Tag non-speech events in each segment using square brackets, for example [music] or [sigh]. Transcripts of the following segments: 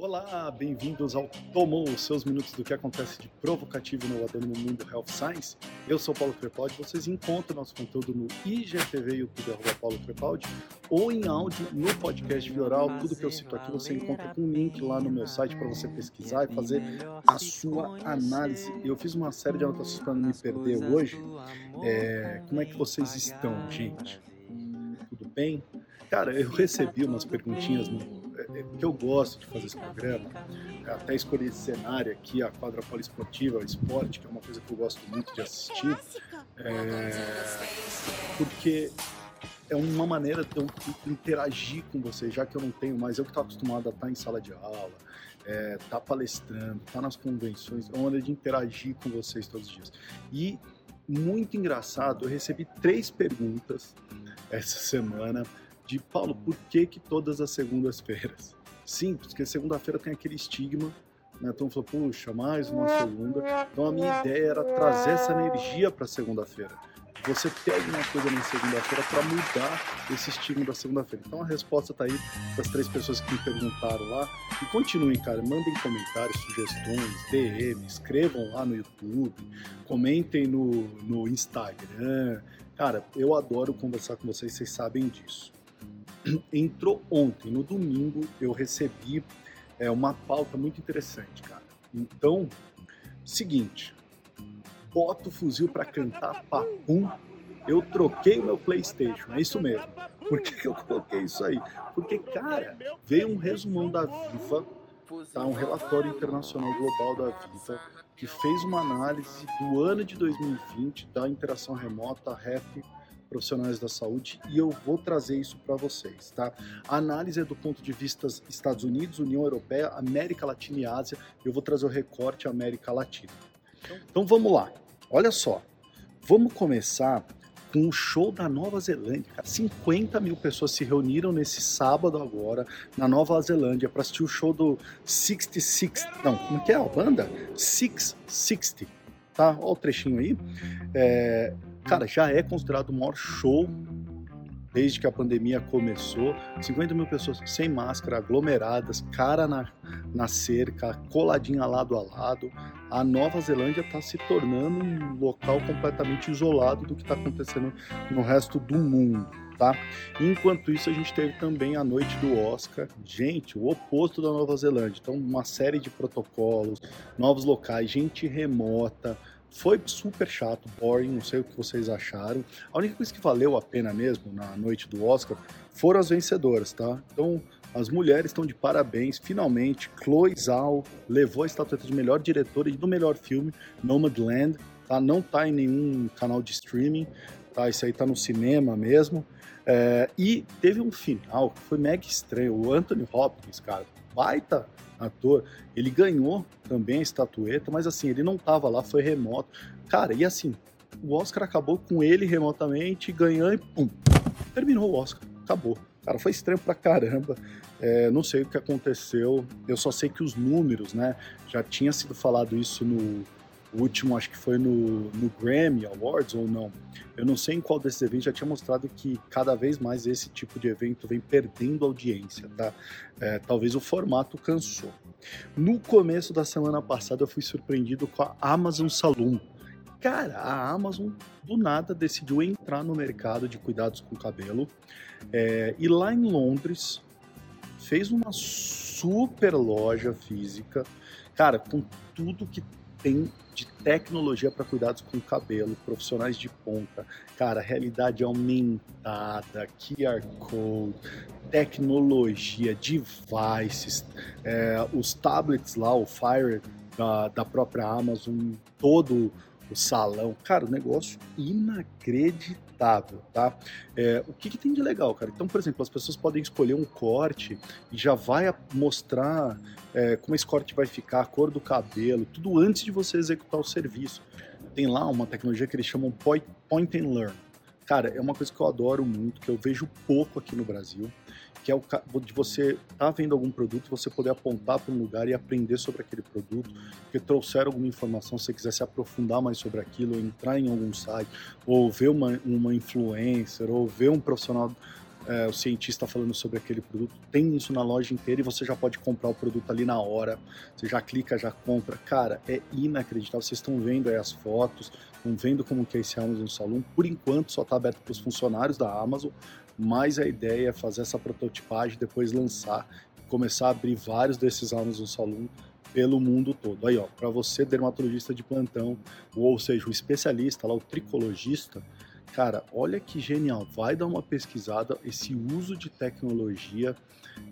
Olá, bem-vindos ao Tomou, os seus minutos do que acontece de provocativo no mundo Health Science. Eu sou Paulo Crepaldi, vocês encontram nosso conteúdo no IGTV, YouTube, arroba Paulo Crepaldi, ou em áudio no podcast Vioral. Tudo que eu cito aqui você encontra com um link lá no meu site para você pesquisar e fazer a sua análise. Eu fiz uma série de anotações para não me perder hoje. É, como é que vocês estão, gente? Tudo bem? Cara, eu recebi umas perguntinhas no que eu gosto de fazer esse programa, até escolhi esse cenário aqui, a quadra poliesportiva, o esporte, que é uma coisa que eu gosto muito de assistir, é, porque é uma maneira de eu interagir com vocês, já que eu não tenho mais, eu que estou acostumado a estar em sala de aula, é, tá palestrando, tá nas convenções, é uma maneira de interagir com vocês todos os dias. E muito engraçado, eu recebi três perguntas essa semana de Paulo, por que que todas as segundas-feiras? Simples, porque segunda-feira tem aquele estigma, né? Então falou, puxa, mais uma segunda. Então a minha ideia era trazer essa energia para segunda-feira. Você ter alguma coisa na segunda-feira para mudar esse estigma da segunda-feira. Então a resposta está aí das três pessoas que me perguntaram lá. E continuem, cara, mandem comentários, sugestões, DM, escrevam lá no YouTube, comentem no, no Instagram. Cara, eu adoro conversar com vocês, vocês sabem disso [clears throat] entrou ontem, no domingo, eu recebi é, uma pauta muito interessante, cara. Então, seguinte, bota o fuzil para cantar papum, eu troquei o meu PlayStation, é isso mesmo. [laughs] Por que, que eu coloquei isso aí? Porque, cara, veio um resumão da Viva, tá? um relatório internacional global da Viva, que fez uma análise do ano de 2020 da interação remota, REP, profissionais da saúde e eu vou trazer isso para vocês, tá? A análise é do ponto de vista Estados Unidos, União Europeia, América Latina e Ásia. Eu vou trazer o recorte América Latina. Então vamos lá. Olha só. Vamos começar com o show da Nova Zelândia. Cara, 50 mil pessoas se reuniram nesse sábado agora na Nova Zelândia para assistir o show do 66. Não, como que é a banda? 660. Tá? Olha o trechinho aí. É, cara, já é considerado o maior show desde que a pandemia começou. 50 mil pessoas sem máscara, aglomeradas, cara na, na cerca, coladinha lado a lado. A Nova Zelândia está se tornando um local completamente isolado do que está acontecendo no resto do mundo. Tá? Enquanto isso, a gente teve também a noite do Oscar. Gente, o oposto da Nova Zelândia. Então, uma série de protocolos, novos locais, gente remota, foi super chato, boring, não sei o que vocês acharam. A única coisa que valeu a pena mesmo na noite do Oscar foram as vencedoras, tá? Então, as mulheres estão de parabéns. Finalmente, Chloe Zhao levou a estatueta de melhor diretora e do melhor filme, Nomadland, tá? Não tá em nenhum canal de streaming, tá? Isso aí tá no cinema mesmo. É, e teve um final que foi mega estranho. O Anthony Hopkins, cara, baita ator, ele ganhou também a estatueta, mas assim, ele não tava lá, foi remoto. Cara, e assim, o Oscar acabou com ele remotamente, ganhando e pum, terminou o Oscar, acabou. Cara, foi estranho pra caramba. É, não sei o que aconteceu. Eu só sei que os números, né? Já tinha sido falado isso no, o último acho que foi no, no Grammy Awards ou não. Eu não sei em qual desses eventos já tinha mostrado que cada vez mais esse tipo de evento vem perdendo audiência, tá? É, talvez o formato cansou. No começo da semana passada eu fui surpreendido com a Amazon Saloon. Cara, a Amazon do nada decidiu entrar no mercado de cuidados com cabelo é, e lá em Londres fez uma super loja física, cara, com tudo que tem de tecnologia para cuidados com o cabelo, profissionais de ponta, cara, realidade aumentada, QR Code, tecnologia, devices, é, os tablets lá, o Fire da, da própria Amazon, todo o salão, cara, o negócio inacreditável, tá? É, o que, que, tem de legal, cara? Então, por exemplo, as pessoas podem escolher um corte e já vai mostrar é, como esse corte vai ficar, a cor do cabelo, tudo antes de você executar o serviço. Tem lá uma tecnologia que eles chamam point, point and learn. Cara, é uma coisa que eu adoro muito, que eu vejo pouco aqui no Brasil que é o de você tá vendo algum produto, você poder apontar para um lugar e aprender sobre aquele produto, porque trouxeram alguma informação, se você quiser se aprofundar mais sobre aquilo, ou entrar em algum site, ou ver uma, uma influencer, ou ver um profissional é, o cientista falando sobre aquele produto, tem isso na loja inteira e você já pode comprar o produto ali na hora. Você já clica, já compra. Cara, é inacreditável. Vocês estão vendo aí as fotos, estão vendo como que é esse Amazon Saloon. Por enquanto só está aberto para os funcionários da Amazon, mas a ideia é fazer essa prototipagem, depois lançar começar a abrir vários desses Amazon Saloon pelo mundo todo. Aí, ó, para você dermatologista de plantão, ou seja, o especialista lá, o tricologista, Cara, olha que genial. Vai dar uma pesquisada. Esse uso de tecnologia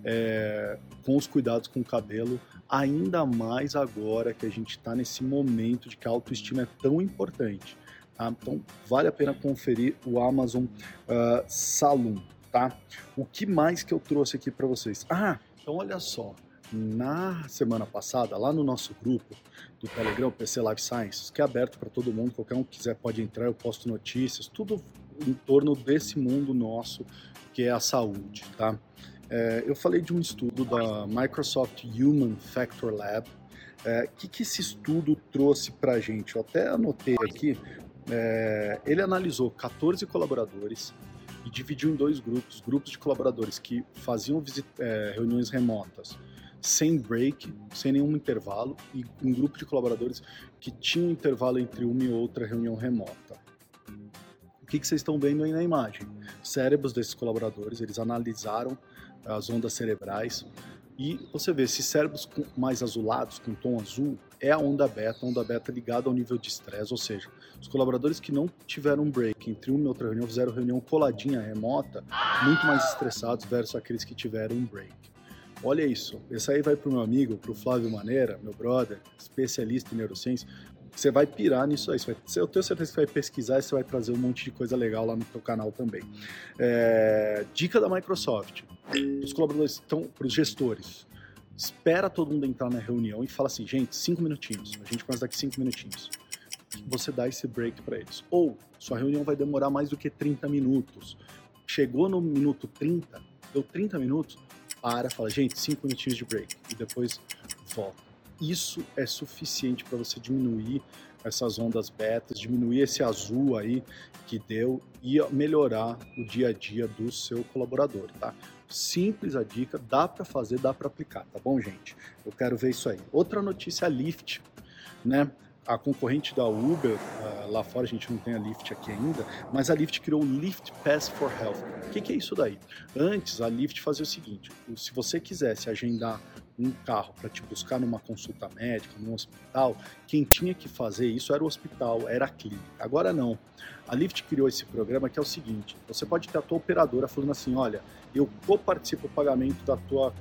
é, com os cuidados com o cabelo, ainda mais agora que a gente está nesse momento de que a autoestima é tão importante. Tá? Então, vale a pena conferir o Amazon uh, Saloon. Tá? O que mais que eu trouxe aqui para vocês? Ah, então olha só na semana passada, lá no nosso grupo do Telegram, PC Life Sciences, que é aberto para todo mundo, qualquer um que quiser pode entrar, eu posto notícias, tudo em torno desse mundo nosso que é a saúde, tá? É, eu falei de um estudo da Microsoft Human Factor Lab. O é, que, que esse estudo trouxe para a gente? Eu até anotei aqui. É, ele analisou 14 colaboradores e dividiu em dois grupos, grupos de colaboradores que faziam é, reuniões remotas sem break, sem nenhum intervalo, e um grupo de colaboradores que tinha um intervalo entre uma e outra reunião remota. O que, que vocês estão vendo aí na imagem? Cérebros desses colaboradores, eles analisaram as ondas cerebrais e você vê esses cérebros mais azulados, com tom azul, é a onda beta, onda beta ligada ao nível de estresse, ou seja, os colaboradores que não tiveram um break entre uma e outra reunião, fizeram reunião coladinha, remota, muito mais estressados versus aqueles que tiveram um break. Olha isso. Esse aí vai pro meu amigo, pro Flávio Maneira, meu brother, especialista em neurociência. Você vai pirar nisso aí. Vai, eu tenho certeza que você vai pesquisar e você vai trazer um monte de coisa legal lá no teu canal também. É, dica da Microsoft. Os colaboradores estão para os gestores. Espera todo mundo entrar na reunião e fala assim, gente, cinco minutinhos. A gente começa daqui cinco minutinhos. Você dá esse break para eles. Ou sua reunião vai demorar mais do que 30 minutos. Chegou no minuto 30, deu 30 minutos, para, fala, gente, cinco minutinhos de break e depois volta. Isso é suficiente para você diminuir essas ondas betas, diminuir esse azul aí que deu e melhorar o dia a dia do seu colaborador, tá? Simples a dica, dá para fazer, dá para aplicar, tá bom, gente? Eu quero ver isso aí. Outra notícia, a Lyft, né? a concorrente da Uber, uh, lá fora a gente não tem a Lyft aqui ainda, mas a Lyft criou o Lyft Pass for Health. O que, é isso daí? Antes, a Lyft fazia o seguinte: se você quisesse agendar um carro para te buscar numa consulta médica, num hospital, quem tinha que fazer isso era o hospital, era a clínica. Agora não. A Lyft criou esse programa que é o seguinte: você pode ter a tua operadora falando assim, olha, eu co-participo do pagamento da tua,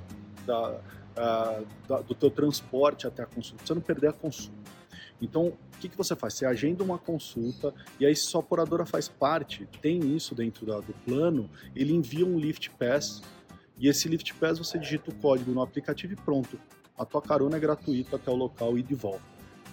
da, uh, da, do teu transporte até a consulta, você não perder a consulta. Então, o que, que você faz? Você agenda uma consulta e aí, se sua operadora faz parte, tem isso dentro da, do plano, ele envia um Lift Pass e esse Lift Pass você digita o código no aplicativo e pronto. A tua carona é gratuita até o local e de volta.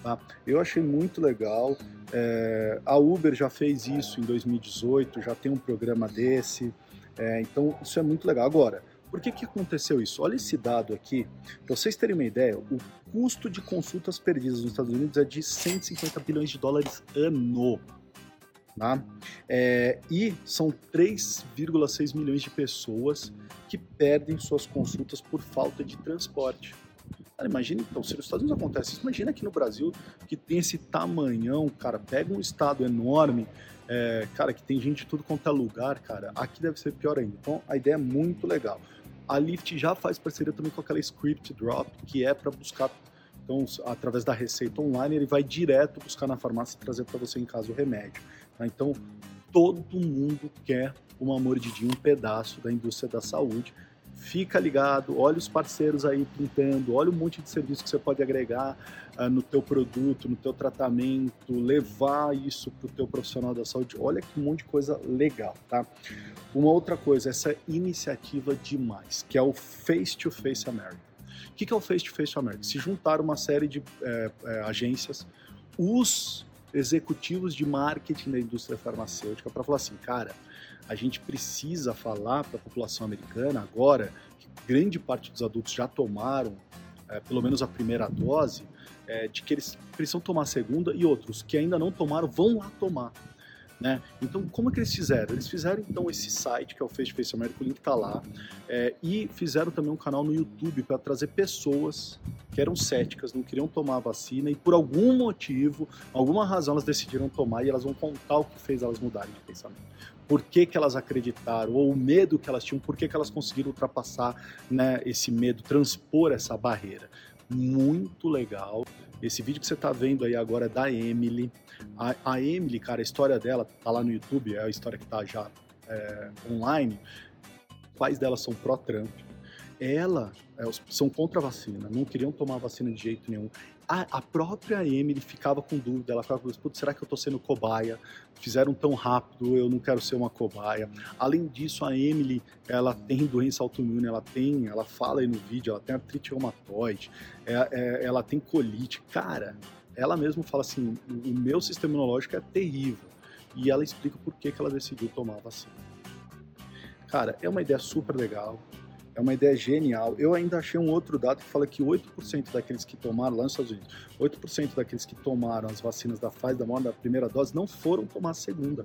Tá? Eu achei muito legal. É, a Uber já fez isso em 2018, já tem um programa desse. É, então, isso é muito legal. Agora, por que, que aconteceu isso? Olha esse dado aqui, para vocês terem uma ideia, o custo de consultas perdidas nos Estados Unidos é de 150 bilhões de dólares ano. Tá? É, e são 3,6 milhões de pessoas que perdem suas consultas por falta de transporte. Cara, imagina então, se nos Estados Unidos acontece isso, imagina aqui no Brasil, que tem esse tamanhão, cara, pega um estado enorme, é, cara, que tem gente de tudo quanto é lugar, cara, aqui deve ser pior ainda. Então, a ideia é muito legal. A Lyft já faz parceria também com aquela Script Drop, que é para buscar, então, através da receita online, ele vai direto buscar na farmácia e trazer para você em casa o remédio. Tá? Então, todo mundo quer uma mordidinha, um pedaço da indústria da saúde. Fica ligado, olha os parceiros aí pintando, olha o monte de serviço que você pode agregar uh, no teu produto, no teu tratamento, levar isso para o teu profissional da saúde. Olha que monte de coisa legal, tá? Uma outra coisa, essa iniciativa demais, que é o Face to Face America. O que é o Face to Face America? Se juntar uma série de é, é, agências, os executivos de marketing da indústria farmacêutica para falar assim, cara, a gente precisa falar para a população americana agora que grande parte dos adultos já tomaram é, pelo menos a primeira dose, é, de que eles precisam tomar a segunda e outros que ainda não tomaram vão lá tomar. Né? Então, como é que eles fizeram? Eles fizeram então esse site que é o Face Face America, o link está lá, é, e fizeram também um canal no YouTube para trazer pessoas que eram céticas, não queriam tomar a vacina e por algum motivo, alguma razão, elas decidiram tomar e elas vão contar o que fez elas mudarem de pensamento. Por que, que elas acreditaram, ou o medo que elas tinham, por que, que elas conseguiram ultrapassar né, esse medo, transpor essa barreira. Muito legal. Esse vídeo que você está vendo aí agora é da Emily. A, a, Emily, cara, a história dela tá lá no YouTube, é a história que está já é, online. Pais dela são pró-Trump. Ela é, são contra a vacina, não queriam tomar vacina de jeito nenhum. A, a própria Emily ficava com dúvida, ela ficava com será que eu estou sendo cobaia? Fizeram tão rápido, eu não quero ser uma cobaia. Além disso, a Emily, ela tem doença autoimune, ela tem, ela fala aí no vídeo, ela tem artrite reumatoide, é, é, ela tem colite. Cara, ela mesma fala assim, o meu sistema imunológico é terrível. E ela explica por que, que ela decidiu tomar a vacina. Cara, é uma ideia super legal. É uma ideia genial. Eu ainda achei um outro dado que fala que 8% daqueles que tomaram, lá nos Estados Unidos, 8% daqueles que tomaram as vacinas da Pfizer, da Moderna, da primeira dose, não foram tomar a segunda.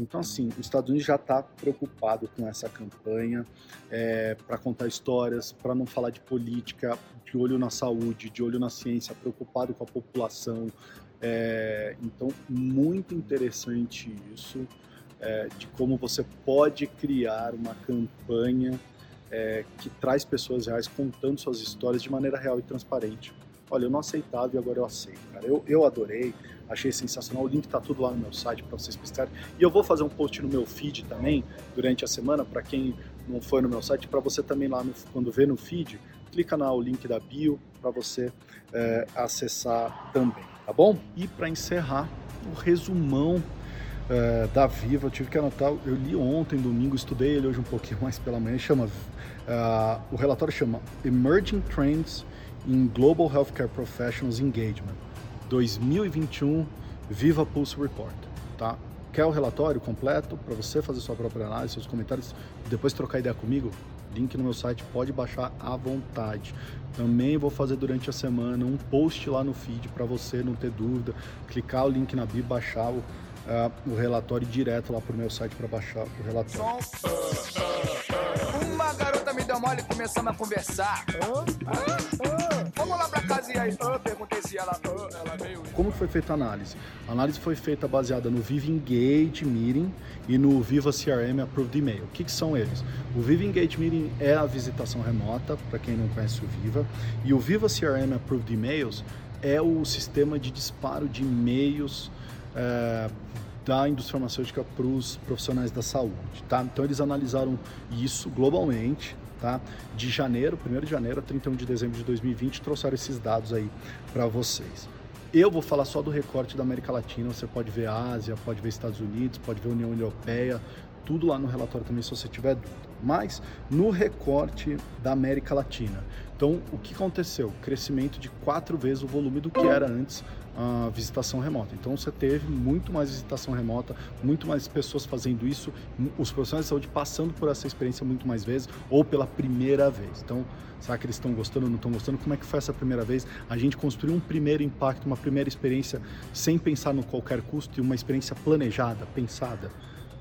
Então, assim, os Estados Unidos já está preocupado com essa campanha é, para contar histórias, para não falar de política, de olho na saúde, de olho na ciência, preocupado com a população. É, então, muito interessante isso é, de como você pode criar uma campanha é, que traz pessoas reais contando suas histórias de maneira real e transparente. Olha, eu não aceitava e agora eu aceito, cara. Eu, eu adorei, achei sensacional. O link está tudo lá no meu site para vocês pesquisarem. E eu vou fazer um post no meu feed também durante a semana, para quem não foi no meu site, para você também lá, no, quando vê no feed, clica no link da bio para você é, acessar também, tá bom? E para encerrar, o resumão uh, da Viva, eu tive que anotar, eu li ontem, domingo, estudei ele hoje um pouquinho mais pela manhã, chama, uh, o relatório chama Emerging Trends in Global Healthcare Professionals Engagement 2021 Viva Pulse Report, tá? Quer o relatório completo para você fazer sua própria análise, seus comentários, depois trocar ideia comigo? Link no meu site, pode baixar à vontade. Também vou fazer durante a semana um post lá no feed para você não ter dúvida, clicar o link na bio, baixar o, uh, o relatório direto lá pro meu site para baixar o relatório. Uma garota me deu mole e começamos a conversar. Vamos lá pra casa e aí? perguntei se ela, ela veio. Como foi feita a análise? A análise foi feita baseada no Viva Engage Meeting e no Viva CRM Approved Email. O que, que são eles? O Viva Engage Meeting é a visitação remota, para quem não conhece o Viva, e o Viva CRM Approved Emails é o sistema de disparo de e-mails é, da indústria farmacêutica para os profissionais da saúde, tá? Então eles analisaram isso globalmente, tá? De janeiro, 1 de janeiro a 31 de dezembro de 2020, trouxeram esses dados aí para vocês. Eu vou falar só do recorte da América Latina, você pode ver Ásia, pode ver Estados Unidos, pode ver União Europeia, tudo lá no relatório também se você tiver dúvida. Mas no recorte da América Latina. Então, o que aconteceu? Crescimento de quatro vezes o volume do que era antes a visitação remota. Então você teve muito mais visitação remota, muito mais pessoas fazendo isso, os profissionais de saúde passando por essa experiência muito mais vezes ou pela primeira vez. Então, será que eles estão gostando ou não estão gostando? Como é que foi essa primeira vez? A gente construiu um primeiro impacto, uma primeira experiência sem pensar no qualquer custo e uma experiência planejada, pensada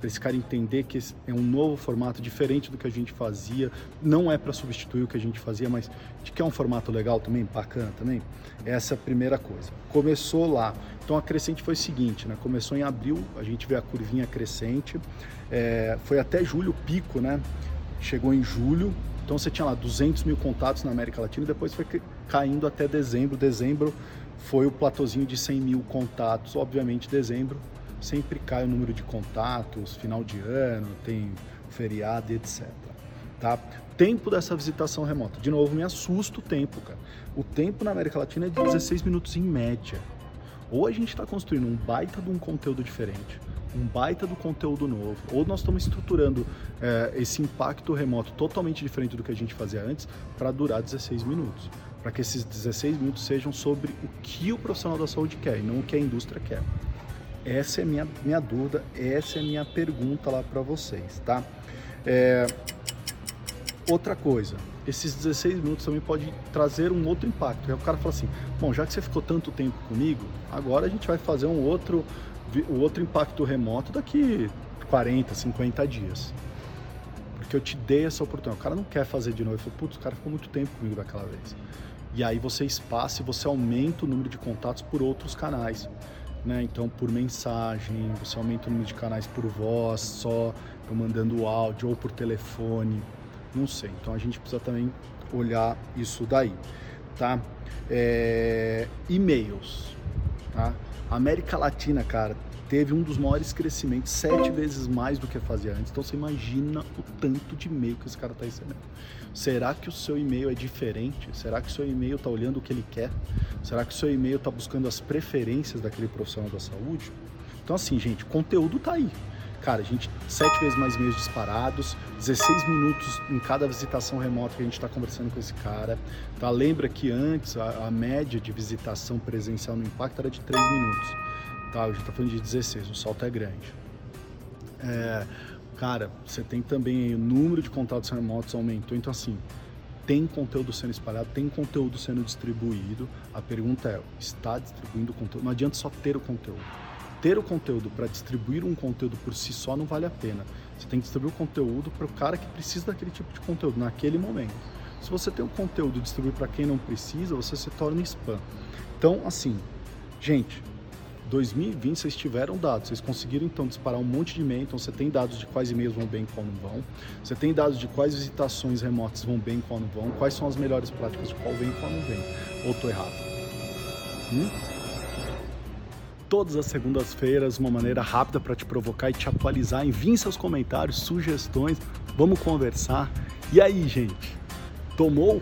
para esse cara entender que é um novo formato diferente do que a gente fazia. Não é para substituir o que a gente fazia, mas de que é um formato legal também, bacana também. Essa é a primeira coisa. Começou lá. Então a crescente foi o seguinte, né? Começou em abril, a gente vê a curvinha crescente. É, foi até julho pico, né? Chegou em julho. Então você tinha lá 200 mil contatos na América Latina e depois foi caindo até dezembro. Dezembro foi o platôzinho de 100 mil contatos. Obviamente, dezembro sempre cai o número de contatos, final de ano, tem feriado etc. Tá? Tempo dessa visitação remota. De novo, me assusta o tempo, cara. O tempo na América Latina é de 16 minutos em média. Ou a gente está construindo um baita de um conteúdo diferente, um baita do conteúdo novo, ou nós estamos estruturando é, esse impacto remoto totalmente diferente do que a gente fazia antes para durar 16 minutos. Para que esses 16 minutos sejam sobre o que o profissional da saúde quer e não o que a indústria quer. Essa é minha, minha dúvida, essa é minha pergunta lá para vocês, tá? É, outra coisa, esses 16 minutos também pode trazer um outro impacto. Aí o cara fala assim: bom, já que você ficou tanto tempo comigo, agora a gente vai fazer um outro, o outro impacto remoto daqui 40, 50 dias. Porque eu te dei essa oportunidade. O cara não quer fazer de novo. Ele falou: putz, o cara ficou muito tempo comigo daquela vez. E aí você espaça e você aumenta o número de contatos por outros canais. Né? Então, por mensagem, você aumenta o número de canais por voz, só mandando áudio ou por telefone não sei. Então a gente precisa também olhar isso daí, tá? É, e-mails, tá? América Latina, cara, teve um dos maiores crescimentos, sete vezes mais do que fazia antes. Então você imagina o tanto de e-mail que esse cara está recebendo. Será que o seu e-mail é diferente? Será que o seu e-mail está olhando o que ele quer? Será que o seu e-mail está buscando as preferências daquele profissional da saúde? Então assim, gente, conteúdo tá aí. Cara, a gente, sete vezes mais e-mails disparados, 16 minutos em cada visitação remota que a gente está conversando com esse cara. Tá? Lembra que antes a, a, média de visitação presencial no impacto era de 3 minutos. Tá? Hoje está falando de 16, o salto é grande. É, cara, você tem também o número de contatos remotos aumentou, então assim, tem conteúdo sendo espalhado, tem conteúdo sendo distribuído. A pergunta é, está distribuindo conteúdo? Não adianta só ter o conteúdo ter o conteúdo para distribuir um conteúdo por si só não vale a pena. Você tem que distribuir o conteúdo para o cara que precisa daquele tipo de conteúdo naquele momento. Se você tem um conteúdo e distribui para quem não precisa, você se torna spam. Então, assim, gente, 2020 vocês tiveram dados, vocês conseguiram então disparar um monte de e-mail, então você tem dados de quais e-mails vão bem e qual não vão, você tem dados de quais visitações remotas vão bem e qual não vão, quais são as melhores práticas de qual vem e qual não vem. Ou tô errado? Hum? Todas as segundas-feiras, uma maneira rápida para te provocar e te atualizar. Envie seus comentários, sugestões, vamos conversar. E aí, gente? Tomou